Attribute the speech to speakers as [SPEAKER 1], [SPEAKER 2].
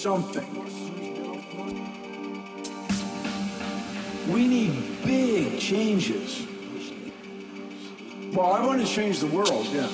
[SPEAKER 1] something. We need big changes. Well, I want to change the world, yeah.